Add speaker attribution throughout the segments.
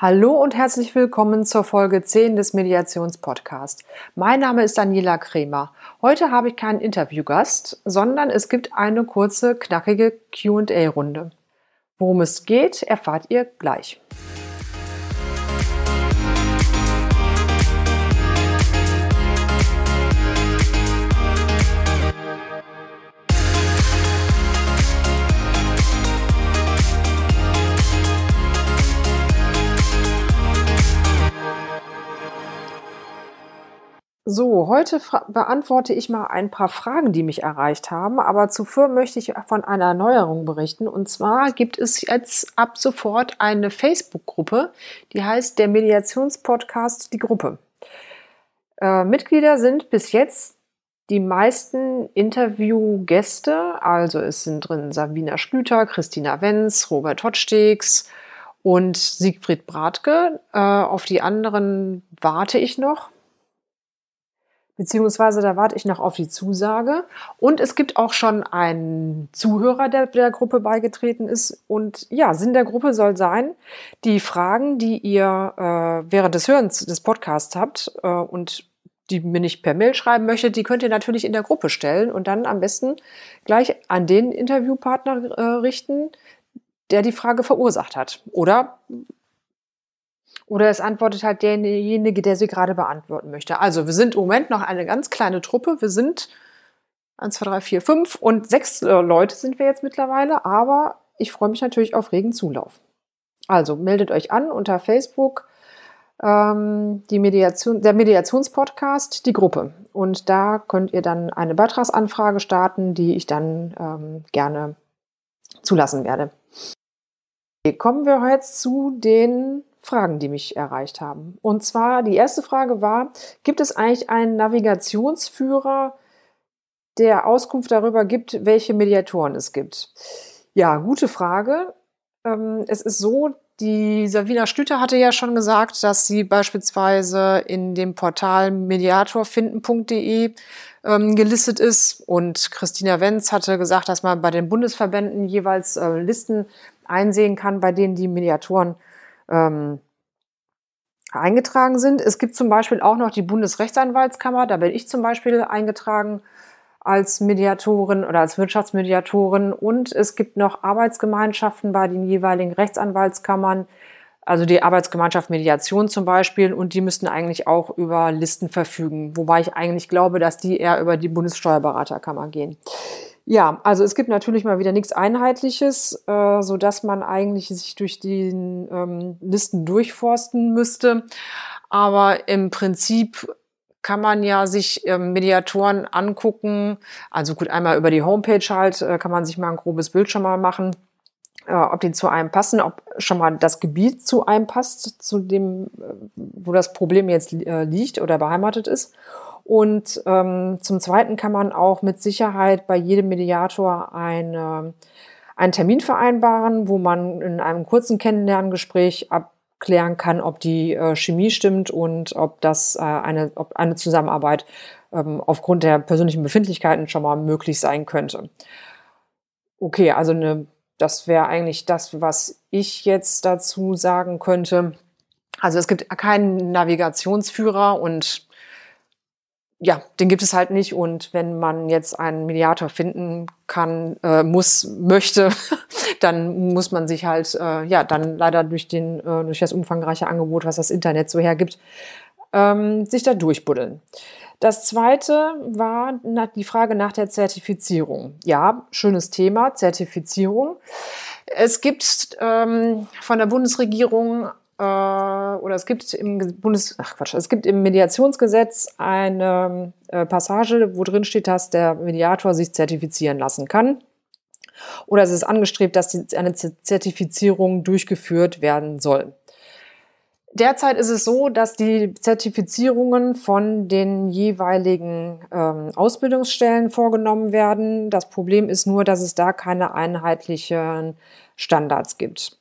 Speaker 1: Hallo und herzlich willkommen zur Folge 10 des Mediationspodcasts. Mein Name ist Daniela Kremer. Heute habe ich keinen Interviewgast, sondern es gibt eine kurze, knackige QA-Runde. Worum es geht, erfahrt ihr gleich. So, heute beantworte ich mal ein paar Fragen, die mich erreicht haben, aber zuvor möchte ich von einer Erneuerung berichten. Und zwar gibt es jetzt ab sofort eine Facebook-Gruppe, die heißt der Mediationspodcast Die Gruppe. Äh, Mitglieder sind bis jetzt die meisten Interviewgäste, also es sind drin Sabina Schlüter, Christina Wenz, Robert Hotstegs und Siegfried Bratke. Äh, auf die anderen warte ich noch beziehungsweise da warte ich noch auf die Zusage. Und es gibt auch schon einen Zuhörer, der der Gruppe beigetreten ist. Und ja, Sinn der Gruppe soll sein, die Fragen, die ihr äh, während des Hörens des Podcasts habt äh, und die mir nicht per Mail schreiben möchtet, die könnt ihr natürlich in der Gruppe stellen und dann am besten gleich an den Interviewpartner äh, richten, der die Frage verursacht hat. Oder oder es antwortet halt derjenige, der sie gerade beantworten möchte. Also wir sind im Moment noch eine ganz kleine Truppe. Wir sind 1, 2, 3, 4, 5 und sechs äh, Leute sind wir jetzt mittlerweile. Aber ich freue mich natürlich auf regen Zulauf. Also meldet euch an unter Facebook, ähm, die Mediation, der Mediationspodcast, die Gruppe. Und da könnt ihr dann eine Beitragsanfrage starten, die ich dann ähm, gerne zulassen werde. Kommen wir jetzt zu den Fragen, die mich erreicht haben. Und zwar die erste Frage war, gibt es eigentlich einen Navigationsführer, der Auskunft darüber gibt, welche Mediatoren es gibt? Ja, gute Frage. Ähm, es ist so, die Savina Stüter hatte ja schon gesagt, dass sie beispielsweise in dem Portal mediatorfinden.de ähm, gelistet ist. Und Christina Wenz hatte gesagt, dass man bei den Bundesverbänden jeweils äh, Listen einsehen kann, bei denen die Mediatoren ähm, eingetragen sind. Es gibt zum Beispiel auch noch die Bundesrechtsanwaltskammer, da bin ich zum Beispiel eingetragen als Mediatorin oder als Wirtschaftsmediatorin. Und es gibt noch Arbeitsgemeinschaften bei den jeweiligen Rechtsanwaltskammern, also die Arbeitsgemeinschaft Mediation zum Beispiel, und die müssten eigentlich auch über Listen verfügen, wobei ich eigentlich glaube, dass die eher über die Bundessteuerberaterkammer gehen. Ja, also es gibt natürlich mal wieder nichts Einheitliches, äh, so dass man eigentlich sich durch die ähm, Listen durchforsten müsste. Aber im Prinzip kann man ja sich ähm, Mediatoren angucken. Also gut, einmal über die Homepage halt äh, kann man sich mal ein grobes Bild schon mal machen, äh, ob die zu einem passen, ob schon mal das Gebiet zu einem passt, zu dem, äh, wo das Problem jetzt äh, liegt oder beheimatet ist. Und ähm, zum Zweiten kann man auch mit Sicherheit bei jedem Mediator eine, einen Termin vereinbaren, wo man in einem kurzen Kennenlerngespräch abklären kann, ob die äh, Chemie stimmt und ob das äh, eine, ob eine Zusammenarbeit ähm, aufgrund der persönlichen Befindlichkeiten schon mal möglich sein könnte. Okay, also eine, das wäre eigentlich das, was ich jetzt dazu sagen könnte. Also es gibt keinen Navigationsführer und ja, den gibt es halt nicht. Und wenn man jetzt einen Mediator finden kann, äh, muss, möchte, dann muss man sich halt, äh, ja, dann leider durch, den, äh, durch das umfangreiche Angebot, was das Internet so hergibt, ähm, sich da durchbuddeln. Das zweite war die Frage nach der Zertifizierung. Ja, schönes Thema, Zertifizierung. Es gibt ähm, von der Bundesregierung äh, oder es gibt im Bundes, ach Quatsch, es gibt im Mediationsgesetz eine äh, Passage, wo drin steht, dass der Mediator sich zertifizieren lassen kann. Oder es ist angestrebt, dass die, eine Zertifizierung durchgeführt werden soll. Derzeit ist es so, dass die Zertifizierungen von den jeweiligen ähm, Ausbildungsstellen vorgenommen werden. Das Problem ist nur, dass es da keine einheitlichen Standards gibt.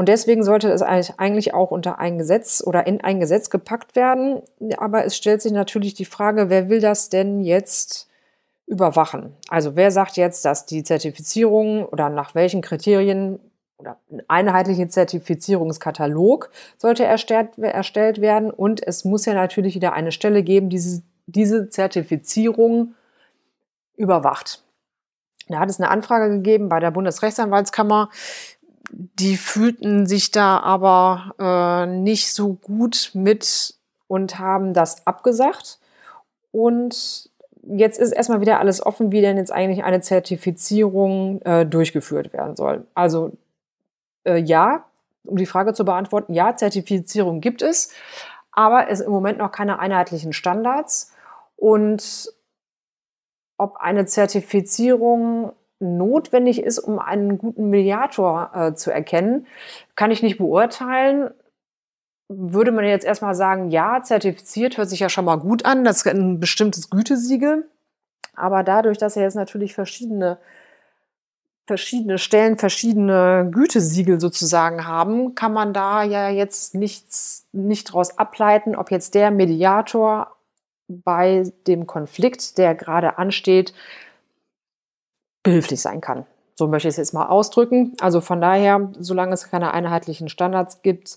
Speaker 1: Und deswegen sollte es eigentlich auch unter ein Gesetz oder in ein Gesetz gepackt werden. Aber es stellt sich natürlich die Frage, wer will das denn jetzt überwachen? Also wer sagt jetzt, dass die Zertifizierung oder nach welchen Kriterien oder ein einheitlicher Zertifizierungskatalog sollte erstellt, erstellt werden und es muss ja natürlich wieder eine Stelle geben, die diese, diese Zertifizierung überwacht. Da hat es eine Anfrage gegeben bei der Bundesrechtsanwaltskammer. Die fühlten sich da aber äh, nicht so gut mit und haben das abgesagt. Und jetzt ist erstmal wieder alles offen, wie denn jetzt eigentlich eine Zertifizierung äh, durchgeführt werden soll. Also äh, ja, um die Frage zu beantworten, ja, Zertifizierung gibt es, aber es im Moment noch keine einheitlichen Standards. Und ob eine Zertifizierung notwendig ist, um einen guten Mediator äh, zu erkennen, kann ich nicht beurteilen. Würde man jetzt erstmal sagen, ja, zertifiziert hört sich ja schon mal gut an, das ist ein bestimmtes Gütesiegel. Aber dadurch, dass er jetzt natürlich verschiedene verschiedene Stellen verschiedene Gütesiegel sozusagen haben, kann man da ja jetzt nichts, nicht daraus ableiten, ob jetzt der Mediator bei dem Konflikt, der gerade ansteht, behilflich sein kann. So möchte ich es jetzt mal ausdrücken. Also von daher, solange es keine einheitlichen Standards gibt,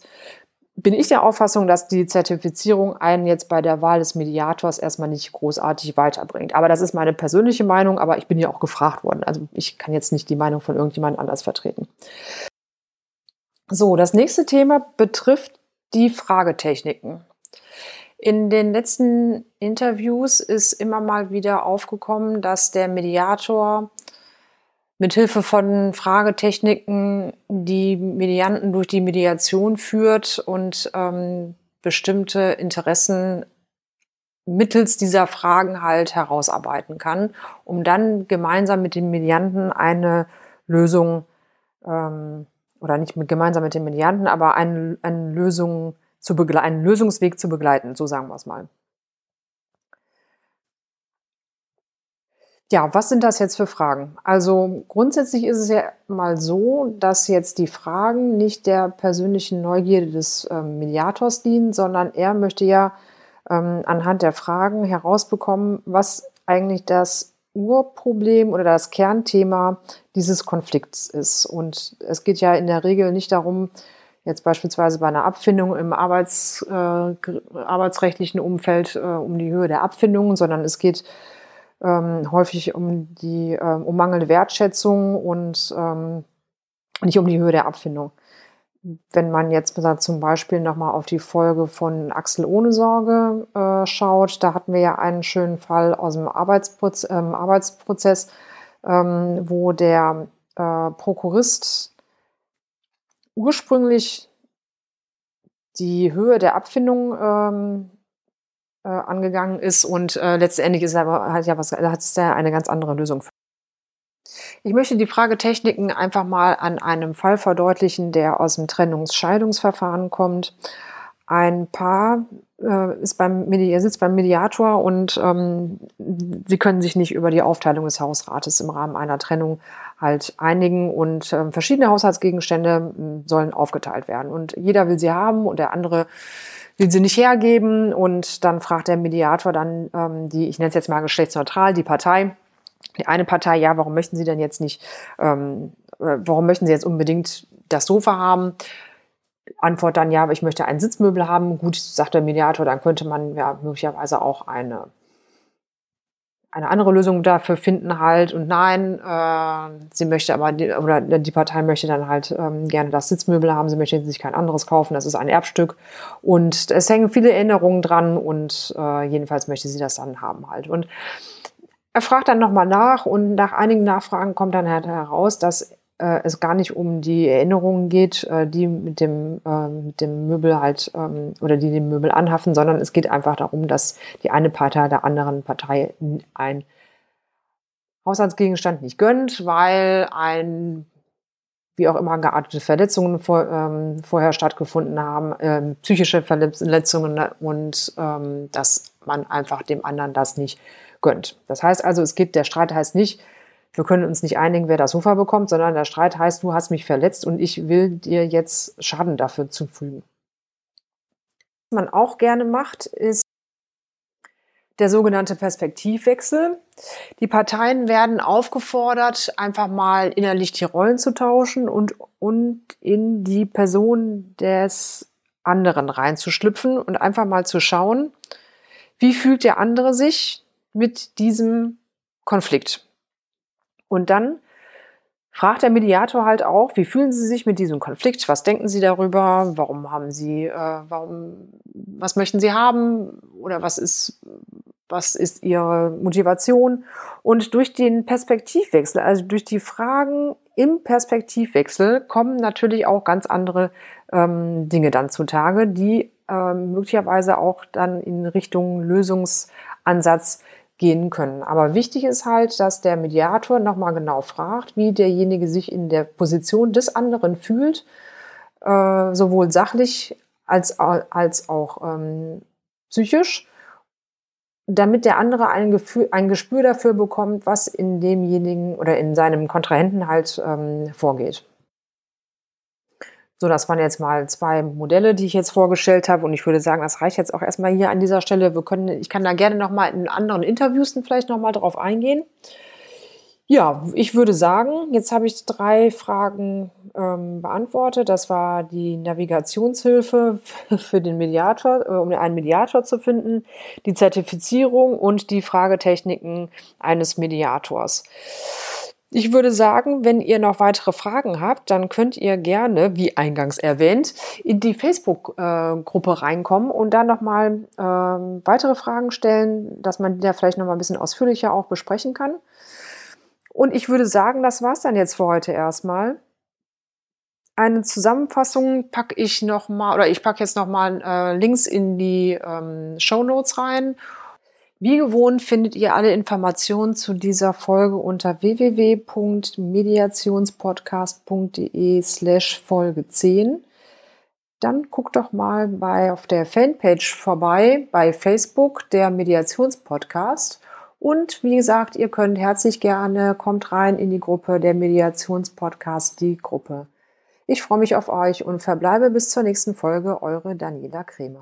Speaker 1: bin ich der Auffassung, dass die Zertifizierung einen jetzt bei der Wahl des Mediators erstmal nicht großartig weiterbringt. Aber das ist meine persönliche Meinung, aber ich bin ja auch gefragt worden. Also ich kann jetzt nicht die Meinung von irgendjemand anders vertreten. So, das nächste Thema betrifft die Fragetechniken. In den letzten Interviews ist immer mal wieder aufgekommen, dass der Mediator mithilfe von Fragetechniken die Medianten durch die Mediation führt und ähm, bestimmte Interessen mittels dieser Fragen halt herausarbeiten kann, um dann gemeinsam mit den Medianten eine Lösung ähm, oder nicht mit, gemeinsam mit den Medianten, aber eine, eine Lösung zu einen Lösungsweg zu begleiten, so sagen wir es mal. Ja, was sind das jetzt für Fragen? Also grundsätzlich ist es ja mal so, dass jetzt die Fragen nicht der persönlichen Neugierde des ähm, Mediators dienen, sondern er möchte ja ähm, anhand der Fragen herausbekommen, was eigentlich das Urproblem oder das Kernthema dieses Konflikts ist. Und es geht ja in der Regel nicht darum, jetzt beispielsweise bei einer Abfindung im Arbeits, äh, arbeitsrechtlichen Umfeld äh, um die Höhe der Abfindungen, sondern es geht ähm, häufig um die ähm, um mangelnde Wertschätzung und ähm, nicht um die Höhe der Abfindung. Wenn man jetzt zum Beispiel nochmal auf die Folge von Axel ohne Sorge äh, schaut, da hatten wir ja einen schönen Fall aus dem Arbeitsproz ähm, Arbeitsprozess, ähm, wo der äh, Prokurist ursprünglich die Höhe der Abfindung ähm, äh, angegangen ist und äh, letztendlich ist aber hat ja was hat es ja eine ganz andere Lösung. Ich möchte die Fragetechniken einfach mal an einem Fall verdeutlichen, der aus dem Trennungsscheidungsverfahren kommt. Ein Paar äh, ist beim Medi sitzt beim Mediator und ähm, sie können sich nicht über die Aufteilung des Hausrates im Rahmen einer Trennung halt einigen und äh, verschiedene Haushaltsgegenstände äh, sollen aufgeteilt werden. Und jeder will sie haben und der andere will sie nicht hergeben. Und dann fragt der Mediator dann ähm, die, ich nenne es jetzt mal geschlechtsneutral, die Partei, die eine Partei, ja, warum möchten Sie denn jetzt nicht, ähm, äh, warum möchten Sie jetzt unbedingt das Sofa haben? Antwort dann, ja, ich möchte ein Sitzmöbel haben. Gut, sagt der Mediator, dann könnte man ja möglicherweise auch eine, eine andere Lösung dafür finden halt. Und nein, äh, sie möchte aber, die, oder die Partei möchte dann halt ähm, gerne das Sitzmöbel haben, sie möchte sich kein anderes kaufen, das ist ein Erbstück. Und es hängen viele Erinnerungen dran und äh, jedenfalls möchte sie das dann haben halt. Und er fragt dann nochmal nach und nach einigen Nachfragen kommt dann halt heraus, dass äh, es gar nicht um die Erinnerungen geht, äh, die mit dem, äh, mit dem Möbel halt ähm, oder die dem Möbel anhaften, sondern es geht einfach darum, dass die eine Partei der anderen Partei ein Haushaltsgegenstand nicht gönnt, weil ein wie auch immer geartete Verletzungen vor, ähm, vorher stattgefunden haben, ähm, psychische Verletzungen und ähm, dass man einfach dem anderen das nicht gönnt. Das heißt also, es geht, der Streit heißt nicht, wir können uns nicht einigen, wer das Sofa bekommt, sondern der Streit heißt, du hast mich verletzt und ich will dir jetzt Schaden dafür zufügen. Was man auch gerne macht, ist, der sogenannte Perspektivwechsel. Die Parteien werden aufgefordert, einfach mal innerlich die Rollen zu tauschen und, und in die Person des anderen reinzuschlüpfen und einfach mal zu schauen, wie fühlt der andere sich mit diesem Konflikt. Und dann fragt der Mediator halt auch, wie fühlen Sie sich mit diesem Konflikt? Was denken Sie darüber? Warum haben Sie, äh, warum, was möchten Sie haben? Oder was ist, was ist Ihre Motivation? Und durch den Perspektivwechsel, also durch die Fragen im Perspektivwechsel, kommen natürlich auch ganz andere ähm, Dinge dann zutage, die ähm, möglicherweise auch dann in Richtung Lösungsansatz gehen können. Aber wichtig ist halt, dass der Mediator nochmal genau fragt, wie derjenige sich in der Position des anderen fühlt, äh, sowohl sachlich als, als auch ähm, psychisch, damit der andere ein, Gefühl, ein Gespür dafür bekommt, was in demjenigen oder in seinem Kontrahenten halt ähm, vorgeht. So, das waren jetzt mal zwei Modelle, die ich jetzt vorgestellt habe. Und ich würde sagen, das reicht jetzt auch erstmal hier an dieser Stelle. Wir können, ich kann da gerne nochmal in anderen Interviews vielleicht nochmal drauf eingehen. Ja, ich würde sagen, jetzt habe ich drei Fragen ähm, beantwortet. Das war die Navigationshilfe für den Mediator, äh, um einen Mediator zu finden, die Zertifizierung und die Fragetechniken eines Mediators. Ich würde sagen, wenn ihr noch weitere Fragen habt, dann könnt ihr gerne, wie eingangs erwähnt, in die Facebook-Gruppe reinkommen und dann nochmal ähm, weitere Fragen stellen, dass man die da vielleicht nochmal ein bisschen ausführlicher auch besprechen kann. Und ich würde sagen, das war's dann jetzt für heute erstmal. Eine Zusammenfassung packe ich nochmal, oder ich packe jetzt nochmal äh, Links in die ähm, Show Notes rein wie gewohnt findet ihr alle Informationen zu dieser Folge unter www.mediationspodcast.de slash Folge 10. Dann guckt doch mal bei, auf der Fanpage vorbei bei Facebook, der Mediationspodcast. Und wie gesagt, ihr könnt herzlich gerne, kommt rein in die Gruppe der Mediationspodcast, die Gruppe. Ich freue mich auf euch und verbleibe bis zur nächsten Folge, eure Daniela Kremer.